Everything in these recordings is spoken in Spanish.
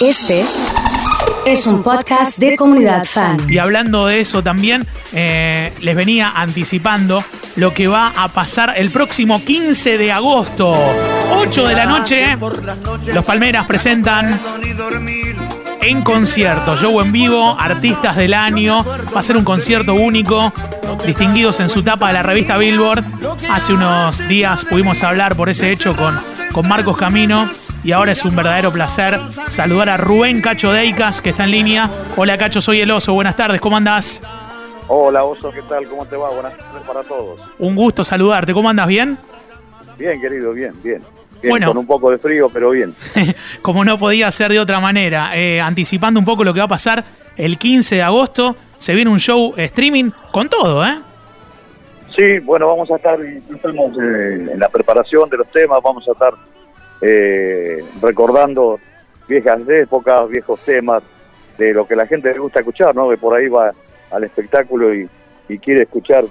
Este es un podcast de comunidad fan. Y hablando de eso también, eh, les venía anticipando lo que va a pasar el próximo 15 de agosto. 8 de la noche, los Palmeras presentan en concierto, show en vivo, artistas del año. Va a ser un concierto único, distinguidos en su tapa de la revista Billboard. Hace unos días pudimos hablar por ese hecho con, con Marcos Camino y ahora es un verdadero placer saludar a Rubén Cacho Deicas, que está en línea. Hola Cacho, soy el oso, buenas tardes, ¿cómo andás? Hola oso, ¿qué tal? ¿Cómo te va? Buenas tardes para todos. Un gusto saludarte, ¿cómo andas? ¿Bien? Bien, querido, bien, bien. bien Bueno. Con un poco de frío, pero bien. Como no podía ser de otra manera, eh, anticipando un poco lo que va a pasar el 15 de agosto, se viene un show streaming con todo, ¿eh? Sí, bueno, vamos a estar estamos, eh, en la preparación de los temas, vamos a estar eh, recordando viejas épocas, viejos temas, de lo que la gente le gusta escuchar, ¿no? Que por ahí va al espectáculo y, quiere escuchar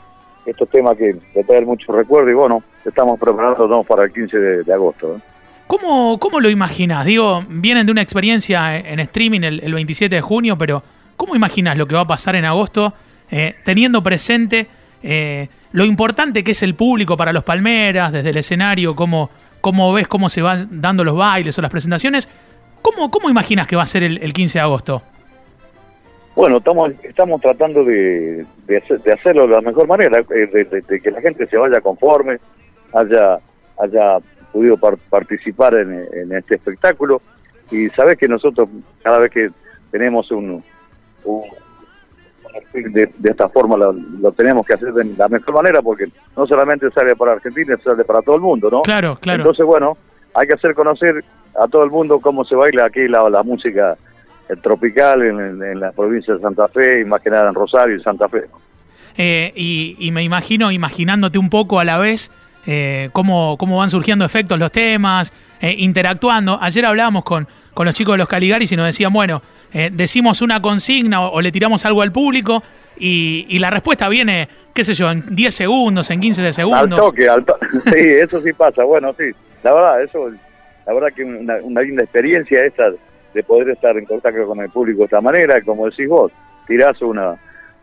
estos temas que le traen mucho recuerdo y bueno, estamos preparándonos para el 15 de, agosto. ¿Cómo, ¿Cómo lo imaginas? Digo, vienen de una experiencia en streaming el, el 27 de junio, pero ¿cómo imaginas lo que va a pasar en agosto eh, teniendo presente eh, lo importante que es el público para los Palmeras, desde el escenario, cómo, cómo ves cómo se van dando los bailes o las presentaciones? ¿Cómo, cómo imaginas que va a ser el, el 15 de agosto? Bueno, estamos estamos tratando de, de, hacer- de hacerlo de la mejor manera, eh, de, que la gente se vaya conforme, haya haya podido par- participar en, este espectáculo y sabes que nosotros cada vez que tenemos un, de, de esta forma lo, lo tenemos que hacer de la mejor manera porque no solamente sale para Argentina, sale para todo el mundo, ¿no? Claro, claro. Entonces, bueno, hay que hacer conocer a todo el mundo cómo se baila aquí la, la música eh, tropical en, en- en la provincia de Santa Fe y más que nada en Rosario y Santa Fe. ¿no? Eh, y, y me imagino, imaginándote un poco a la vez, eh, cómo, cómo van surgiendo efectos los temas, eh, interactuando. Ayer hablábamos con, con los chicos de los Caligaris y nos decían, bueno, eh, decimos una consigna o, o le tiramos algo al público y, y la respuesta viene, qué sé yo, en 10 segundos, en 15 de Al segundos. toque, al to- sí, eso sí pasa. Bueno, sí, la verdad, eso, la verdad que una, una linda experiencia esta de poder estar en contacto con el público de esta manera, como decís vos, tirás una,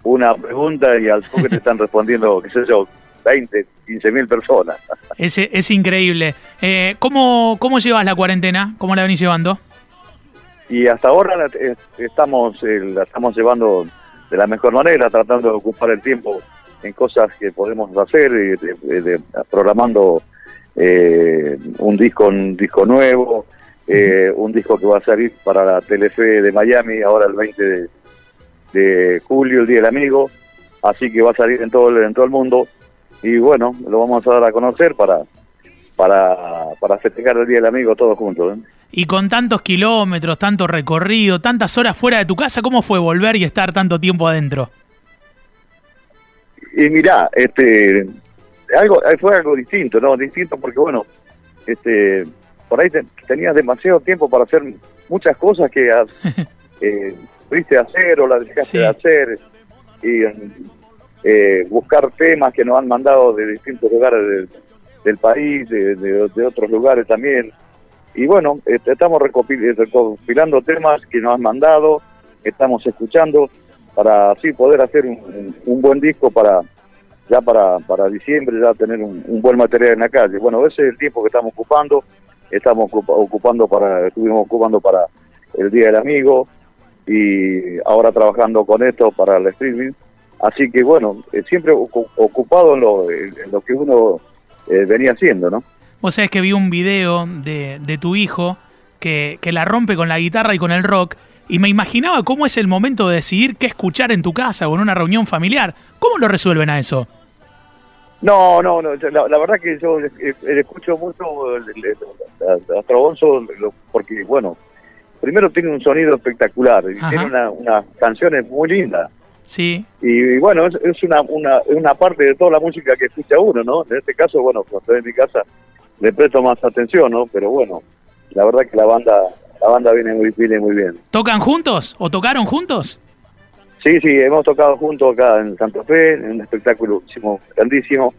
una pregunta y al toque te están respondiendo, qué sé yo, 20, 15 mil personas. Es, es increíble. Eh, ¿cómo, ¿Cómo llevas la cuarentena? ¿Cómo la venís llevando? Y hasta ahora la- eh, estamos eh, la estamos llevando de la mejor manera, tratando de ocupar el tiempo en cosas que podemos hacer, y de- de- de- programando eh, un disco un disco nuevo, eh, un disco que va a salir para la Telefe de Miami ahora el 20 de, de julio, el Día del Amigo, así que va a salir en todo el, en todo el mundo. Y bueno, lo vamos a dar a conocer para para, para festejar el Día del Amigo todos juntos. ¿eh? Y con tantos kilómetros, tanto recorrido, tantas horas fuera de tu casa, ¿cómo fue volver y estar tanto tiempo adentro? Y mirá, este, algo, fue algo distinto, ¿no? Distinto porque, bueno, este, por ahí te- tenías demasiado tiempo para hacer muchas cosas que eh, pudiste hacer o las dejaste Sí. de hacer y eh, buscar temas que nos han mandado de distintos lugares del, del país, de, otros lugares también. Y bueno, estamos recopil- recopilando temas que nos han mandado, estamos escuchando para así poder hacer un, un- buen disco para ya para, para diciembre ya tener un, buen material en la calle. Bueno, ese es el tiempo que estamos ocupando, estamos ocupa- ocupando para, estuvimos ocupando para el Día del Amigo y ahora trabajando con esto para el streaming. Así que bueno, eh, siempre ocu- ocupado en lo, en lo que uno eh, venía haciendo, ¿no? Vos sabés que vi un video de, de tu hijo que, que la rompe con la guitarra y con el rock y me imaginaba cómo es el momento de decidir qué escuchar en tu casa o en una reunión familiar. ¿Cómo lo resuelven a eso? No, no, no. La, la verdad que yo eh, escucho mucho a, Trabonzo porque, bueno, primero tiene un sonido espectacular y Ajá. tiene una- unas canciones muy lindas. Sí, Y, y bueno, es, es una, una, una parte de toda la música que escucha uno, ¿no? En este caso, bueno, cuando estoy en mi casa le presto más atención, ¿no? Pero bueno, la verdad que la banda la banda viene muy, viene muy bien. ¿tocan juntos o tocaron juntos? Sí, sí, hemos tocado juntos acá en Santa Fe, en un espectáculo hicimos grandísimo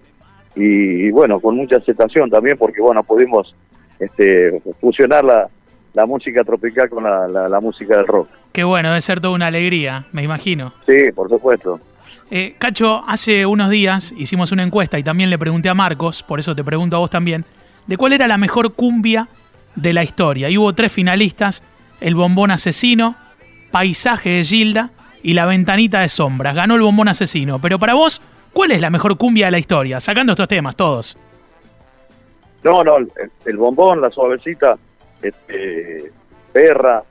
y, y bueno, con mucha aceptación también porque bueno, pudimos este, fusionar la, la música tropical con la, la, la música del rock. Qué bueno, debe ser toda una alegría, me imagino. Sí, por supuesto. Eh, Cacho, hace unos días hicimos una encuesta y también le pregunté a Marcos, por eso te pregunto a vos también, de cuál era la mejor cumbia de la historia. Y hubo tres finalistas, el bombón asesino, paisaje de Gilda y la ventanita de sombras. Ganó el bombón asesino. Pero para vos, ¿cuál es la mejor cumbia de la historia? Sacando estos temas, todos. No, no, el, el bombón, la suavecita, este, perra,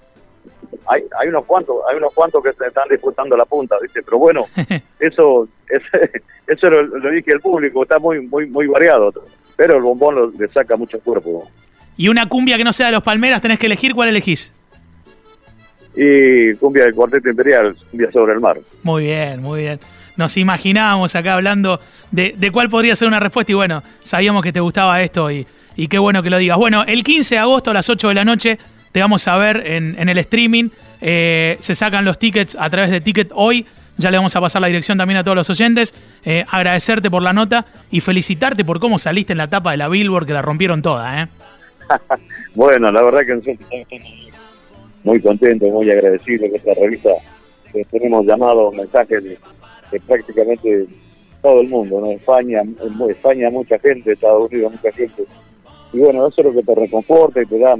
hay, hay unos cuantos, hay unos cuantos que se están disputando la punta, ¿viste? Pero bueno, eso, ese, eso lo, lo dije al público, está muy, muy, muy variado. Pero el bombón lo- le saca mucho cuerpo. Y una cumbia que no sea de los Palmeras, tenés que elegir cuál elegís. Y cumbia del cuarteto imperial, cumbia sobre el mar. Muy bien, muy bien. Nos imaginábamos acá hablando de, de cuál podría ser una respuesta y bueno, sabíamos que te gustaba esto y, y qué bueno que lo digas. Bueno, el 15 de agosto a las 8 de la noche te vamos a ver en, el streaming. Eh, se sacan los tickets a través de Ticket Hoy. Ya le vamos a pasar la dirección también a todos los oyentes. Eh, agradecerte por la nota y felicitarte por cómo saliste en la tapa de la Billboard, que la rompieron toda. ¿eh? Bueno, la verdad que nosotros estamos muy contentos, muy agradecidos que esta revista que tenemos llamados mensajes de, de prácticamente todo el mundo, ¿no? España, España mucha gente, Estados Unidos mucha gente. Y bueno, eso es lo que te reconforta y te da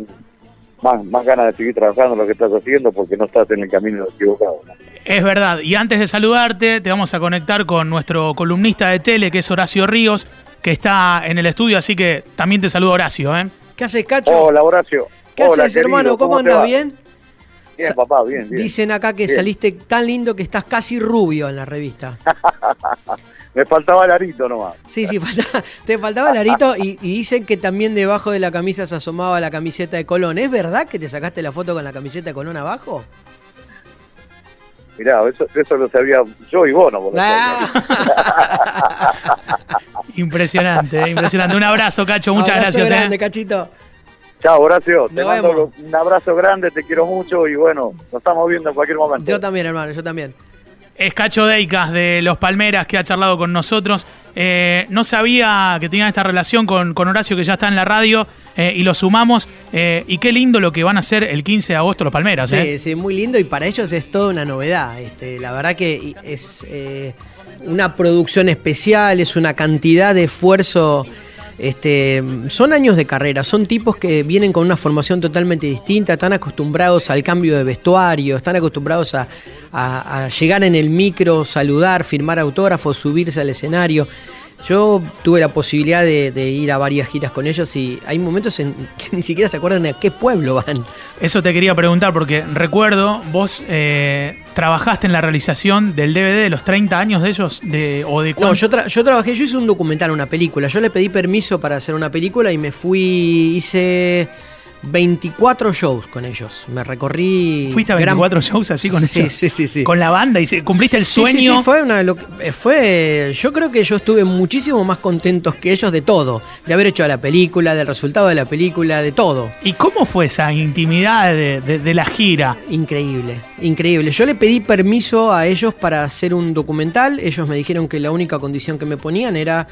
más, más ganas de seguir trabajando en lo que estás haciendo porque no estás en el camino equivocado. ¿no? Es verdad. Y antes de saludarte, te vamos a conectar con nuestro columnista de tele, que es Horacio Ríos, que está en el estudio, así que también te saludo Horacio. ¿eh? ¿Qué haces, Cacho? Hola, Horacio. ¿Qué Hola, haces, querido, hermano? ¿Cómo, te andas? ¿Bien? Bien, papá, bien, bien. Dicen acá que Bien. saliste tan lindo que estás casi rubio en la revista. Me faltaba el arito nomás. Sí, sí, falta- te faltaba el arito y, y dicen que también debajo de la camisa se asomaba la camiseta de Colón. ¿Es verdad que te sacaste la foto con la camiseta de Colón abajo? Mirá, eso, eso lo sabía yo y vos, ¿no? Ah. Impresionante, eh, impresionante. Un abrazo, Cacho, muchas Abrazo gracias. grande, eh. Cachito. Chao, Horacio. Te Nos mando vemos. un abrazo grande, te quiero mucho y bueno, nos estamos viendo en cualquier momento. Yo también, hermano, yo también. Es Cacho Deicas de Los Palmeras que ha charlado con nosotros. Eh, no sabía que tenían esta relación con, con Horacio que ya está en la radio eh, y lo sumamos. eh, y qué lindo lo que van a hacer el 15 de agosto Los Palmeras. Sí, sí, muy lindo y para ellos es toda una novedad. Este, la verdad que es una producción especial, es una cantidad de esfuerzo. Este, son años de carrera, son tipos que vienen con una formación totalmente distinta, están acostumbrados al cambio de vestuario, están acostumbrados a, llegar en el micro, saludar, firmar autógrafos, subirse al escenario. Yo tuve la posibilidad de, de ir a varias giras con ellos y hay momentos en que ni siquiera se acuerdan a qué pueblo van. Eso te quería preguntar porque recuerdo, vos eh, trabajaste en la realización del DVD de los 30 años de ellos de, o de No, yo, tra- yo trabajé, yo hice un documental, una película. Yo le pedí permiso para hacer una película y me fui, hice 24 shows con ellos. Me recorrí. ¿Fuiste a gran- 24 shows así con sí, ellos? Sí, sí, sí. Con la banda y se- cumpliste el Sí, sí, sueño. sí, fue una. lo- eh, fue, yo creo que yo estuve muchísimo más contentos que ellos de todo. De haber hecho la película, del resultado de la película, de todo. ¿Y cómo fue esa intimidad de, de- de la gira? Increíble, increíble. Yo le pedí permiso a ellos para hacer un documental. Ellos me dijeron que la única condición que me ponían era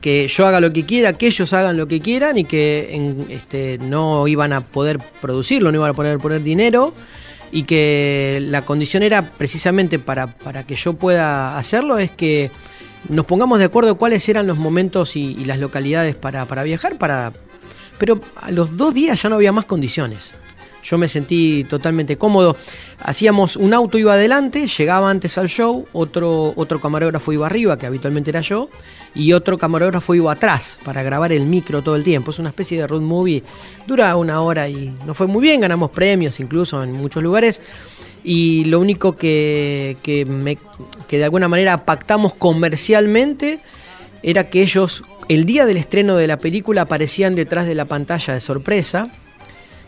que yo haga lo que quiera, que ellos hagan lo que quieran y que en- este, no iban a poder producirlo, no iban a poder poner dinero y que la condición era precisamente para, para que yo pueda hacerlo es que nos pongamos de acuerdo cuáles eran los momentos y, las localidades para, para viajar, para, pero a los dos días ya no había más condiciones. Yo me sentí totalmente cómodo. Hacíamos un auto iba adelante, llegaba antes al show, otro, otro camarógrafo iba arriba, que habitualmente era yo, y otro camarógrafo iba atrás para grabar el micro todo el tiempo. Es una especie de road movie. Dura una hora y nos fue muy bien, ganamos premios incluso en muchos lugares. Y lo único que, me- que de alguna manera pactamos comercialmente era que ellos, el día del estreno de la película, aparecían detrás de la pantalla de sorpresa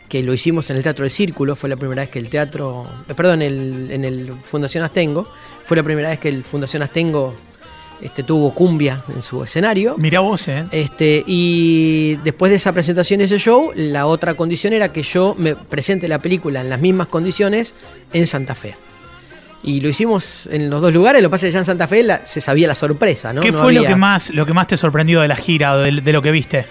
que lo hicimos en el Teatro del Círculo, fue la primera vez que el teatro, eh, perdón, el- en el Fundación Astengo, fue la primera vez que el Fundación Astengo este, tuvo cumbia en su escenario. Mirá vos, ¿eh? Este, y después de esa presentación y ese show, la otra condición era que yo me presente la película en las mismas condiciones en Santa Fe. Y lo hicimos en los dos lugares, lo que pasa es que ya en Santa Fe la- se sabía la sorpresa, ¿no? ¿Qué No fue lo que más lo que más te sorprendió de la gira o de, de lo que viste?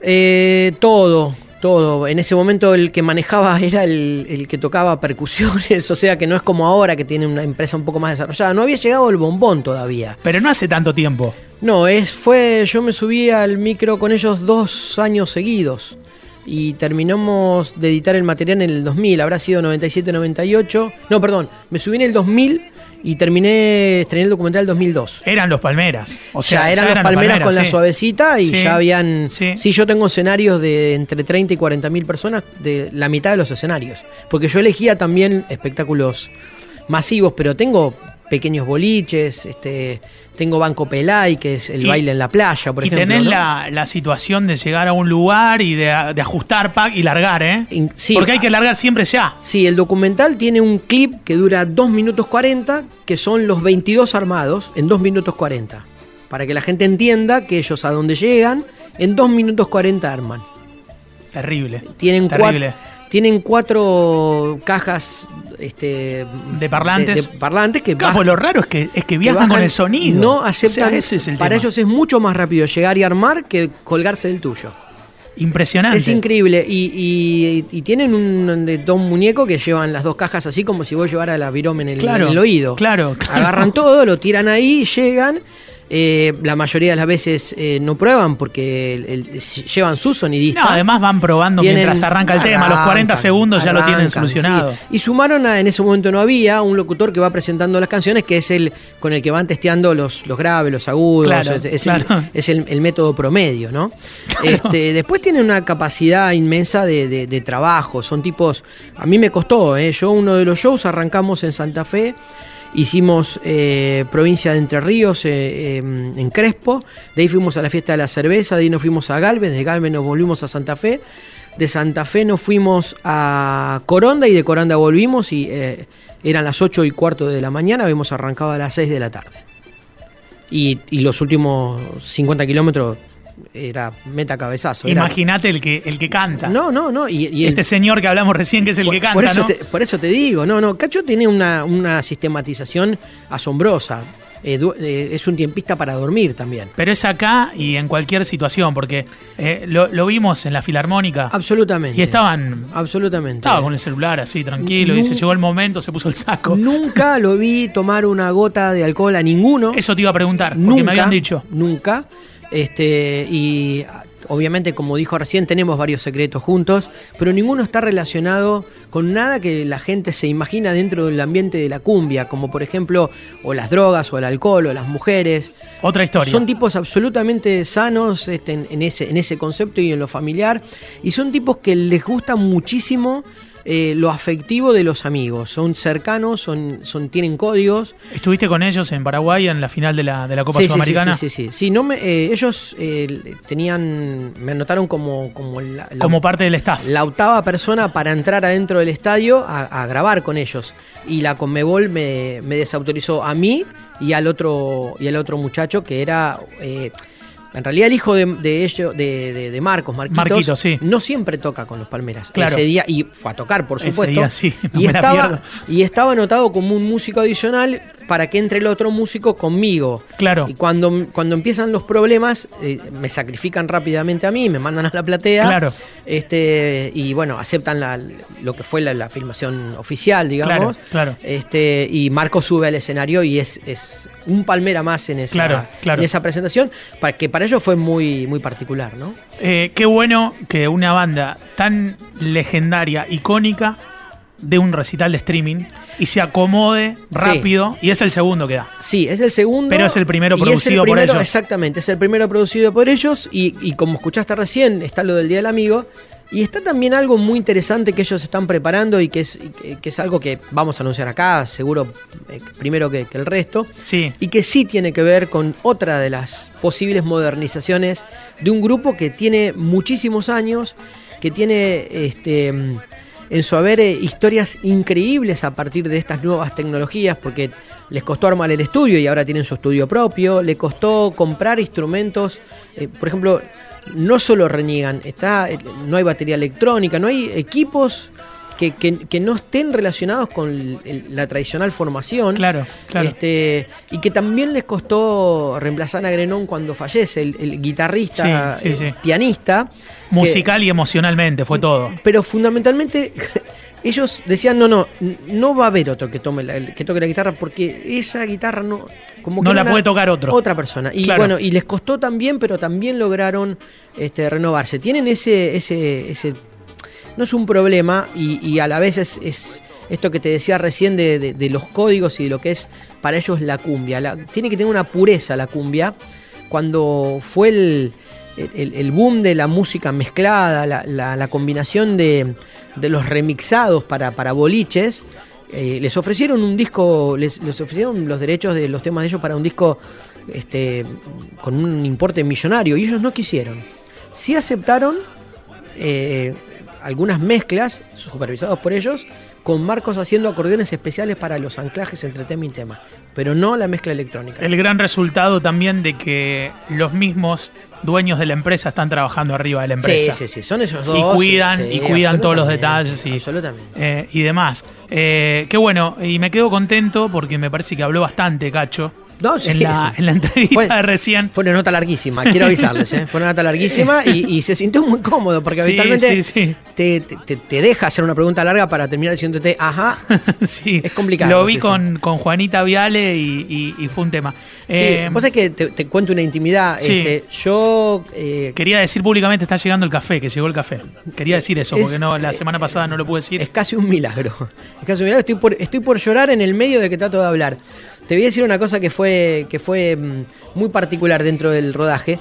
Eh, todo, todo. En ese momento el que manejaba era el, el que tocaba percusiones, o sea que no es como ahora que tiene una empresa un poco más desarrollada. No había llegado el bombón todavía. Pero no hace tanto tiempo. No, es, fue, yo me subí al micro con ellos dos años seguidos y terminamos de editar el material en el 2000, habrá sido 97-98. No, perdón, me subí en el 2000 y terminé, estrené el documental en el 2002. Eran los Palmeras. O sea, ya eran ya los palmeras, con la suavecita y Sí. ya habían. Sí. Sí. yo tengo escenarios de entre 30 y 40 mil personas, de la mitad de los escenarios. Porque yo elegía también espectáculos masivos, pero tengo pequeños boliches, este, tengo Banco Pelay, que es el Y- baile en la playa, por y ejemplo. tenés ¿no? la, la situación de llegar a un lugar y de, de ajustar pack y largar, ¿eh? In- sí. Porque hay que largar siempre ya. Sí, el documental tiene un clip que dura 2 minutos 40, que son los 22 armados en 2 minutos 40. Para que la gente entienda que ellos a donde llegan, en 2 minutos 40 arman. Terrible. Tienen, Terrible. cuatro, tienen cuatro cajas este, De parlantes. de parlantes que, Claro, baj- pues lo raro es que, es que que viajan con bajan, el sonido. No aceptan. O sea, ese es el para tema. ellos es mucho más rápido llegar y armar que colgarse del tuyo. Impresionante. Es increíble. Y, y- y tienen un, un muñeco que llevan las dos cajas así como si vos llevaras la virome en el, Claro, en el oído. claro, claro. Agarran todo, lo tiran ahí, llegan. Eh, la mayoría de las veces eh, no prueban porque el- el- llevan su sonidista. No, además van probando Tienen- mientras arranca el tema. A los 40 arrancan, segundos ya lo tienen solucionado. sí. Y sumaron a, en ese momento no había, un locutor que va presentando las canciones, que es el con el que van testeando los, los graves, los agudos, Claro, es, es claro. el, es el- método promedio, ¿no? Este, después tienen una capacidad inmensa de, de- de trabajo, son tipos, a mí me costó, ¿eh? yo uno de los shows arrancamos en Santa Fe, Hicimos eh, provincia de Entre Ríos eh, eh, en Crespo, de ahí fuimos a la fiesta de la cerveza, de ahí nos fuimos a Galvez, de Galvez nos volvimos a Santa Fe, de Santa Fe nos fuimos a Coronda y de Coronda volvimos y eh, eran las 8 y cuarto de la mañana, habíamos arrancado a las 6 de la tarde. Y, y los últimos 50 kilómetros era meta cabezazo. Imagínate el que, el que canta. No, no, no. Y, y el- este señor que hablamos recién, que es el por, que canta, por eso ¿no? te, por eso te digo, no, no. Cacho tiene una, una sistematización asombrosa. Eh, eh, es un tiempista para dormir también. Pero es acá y en cualquier situación, porque eh, lo, lo vimos en la filarmónica Absolutamente. y estaban. Absolutamente. Estaba con el celular así, tranquilo, y Nu- se llegó el momento, se puso el saco. Nunca lo vi tomar una gota de alcohol a ninguno. Eso te iba a preguntar, porque nunca, me habían dicho. Nunca. Este, y obviamente, como dijo recién, tenemos varios secretos juntos, pero ninguno está relacionado con nada que la gente se imagina dentro del ambiente de la cumbia, como por ejemplo, o las drogas, o el alcohol, o las mujeres. Otra historia. Son tipos absolutamente sanos este, en, en ese, en ese concepto y en lo familiar, y son tipos que les gusta muchísimo. Eh, lo afectivo de los amigos, son cercanos, son, son, tienen códigos, ¿Estuviste con ellos en Paraguay en la final de la, de la Copa Sí, sí, Sudamericana? Sí, sí, sí. sí. no me, eh, ellos eh, tenían, me anotaron como, como, la, la- Como parte del staff. la octava persona para entrar adentro del estadio a, a grabar con ellos. Y la Conmebol me, me desautorizó a mí y al otro, y al otro muchacho que era... en realidad el hijo de, de ellos, de, de- Marcos, Marquitos, Marquito, sí. no siempre toca con los Palmeras. Claro. Ese día, y fue a tocar, por Ese supuesto. día sí, no y, estaba, y estaba anotado como un músico adicional para que entre el otro músico conmigo. Claro. Y cuando, cuando empiezan los problemas, eh, me sacrifican rápidamente a mí, me mandan a la platea. Claro. Este, y bueno, aceptan la- lo que fue la, la filmación oficial, digamos. Claro, claro. Este, y Marco sube al escenario y es, es un palmera más en esa, Claro, claro. en esa presentación, para, que para ellos fue muy, muy particular, ¿no? Eh, qué bueno que una banda tan legendaria, icónica, de un recital de streaming y se acomode rápido. Y es el segundo que da. Sí, es el segundo. Pero es el primero el producido por ellos. Exactamente, es el primero producido por ellos. Y, y como escuchaste recién, está lo del Día del Amigo. Y está también algo muy interesante que ellos están preparando y que es, y que, es algo que vamos a anunciar acá, seguro eh, primero que, que el resto. Sí. Y que sí tiene que ver con otra de las posibles modernizaciones de un grupo que tiene muchísimos años, que tiene este, en su haber eh, historias increíbles a partir de estas nuevas tecnologías, porque les costó armar el estudio y ahora tienen su estudio propio, le costó comprar instrumentos, eh, por ejemplo, no solo reniegan, está, eh, no hay batería electrónica, no hay equipos que, que- que no estén relacionados con el- el- la tradicional formación. Claro, claro. Este, y que también les costó reemplazar a Grenón cuando fallece, el, el guitarrista, Sí, sí, eh, sí. pianista. que- Musical y emocionalmente, fue todo. pero fundamentalmente ellos decían, no, no, no va a haber otro que tome la, que toque la guitarra porque esa guitarra no como que No la puede tocar otro. Otra persona. Y Claro. bueno, y les costó también, pero también lograron este, renovarse. Tienen ese, ese, ese no es un problema y, y a la vez es, es esto que te decía recién de, de- de los códigos y de lo que es para ellos la cumbia. La- tiene que tener una pureza la cumbia. Cuando fue el, el- el boom de la música mezclada, la, la- la combinación de, de los remixados para, para boliches, eh, les ofrecieron un disco, les, ofrecieron los derechos de los temas de ellos para un disco este, con un importe millonario y ellos no quisieron. Sí aceptaron eh, algunas mezclas supervisados por ellos con Marcos haciendo acordeones especiales para los anclajes entre tema y tema, pero no la mezcla electrónica. El gran resultado también de que los mismos dueños de la empresa están trabajando arriba de la empresa. Sí, sí, sí, son ellos dos. Y cuidan, sí, y cuidan todos los detalles y, eh, y demás. Eh, qué bueno, y me quedo contento porque me parece que habló bastante, Cacho, No, sí. en, la, en la entrevista Fue- de recién. Fue una nota larguísima, quiero avisarles, ¿eh? fue una nota larguísima y, y se sintió muy cómodo porque Sí, habitualmente sí. Te, te- te deja hacer una pregunta larga para terminar diciéndote, ajá, sí, Es complicado, Lo vi con, con Juanita Viale y, y- y fue un tema. Eh, vos sabés que te, te cuento una intimidad. Sí. Este, yo eh, Quería decir públicamente, está llegando el café, que llegó el café. Quería decir eso, Es- porque no la semana pasada no lo pude decir. es casi un milagro. Es casi un milagro. Estoy por, estoy por llorar en el medio de que trato de hablar. Te voy a decir una cosa que fue, que fue mm, muy particular dentro del rodaje.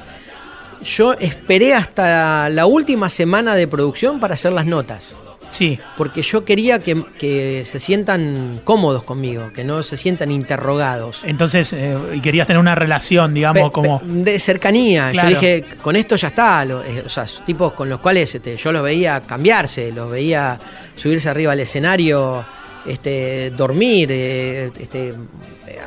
Yo esperé hasta la última semana de producción para hacer las notas. Sí, Porque yo quería que, que se sientan cómodos conmigo, que no se sientan interrogados. entonces, eh, y querías tener una relación, digamos, Pe- como... pe- de cercanía. Claro. Yo dije, con esto ya está. lo- eh, o sea, tipos con los cuales este, yo los veía cambiarse, los veía subirse arriba al escenario, este, dormir, eh, este,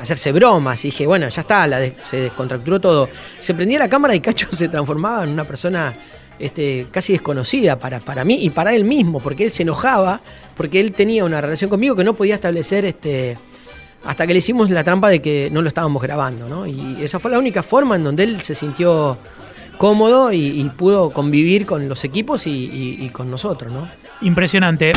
hacerse bromas. Y dije, bueno, ya está, se descontracturó todo. Se prendía la cámara y Cacho se transformaba en una persona este, casi desconocida para, para mí y para él mismo, porque él se enojaba, porque él tenía una relación conmigo que no podía establecer este, hasta que le hicimos la trampa de que no lo estábamos grabando, ¿no? Y esa fue la única forma en donde él se sintió cómodo y, pudo convivir con los equipos y- y con nosotros, ¿no? Impresionante.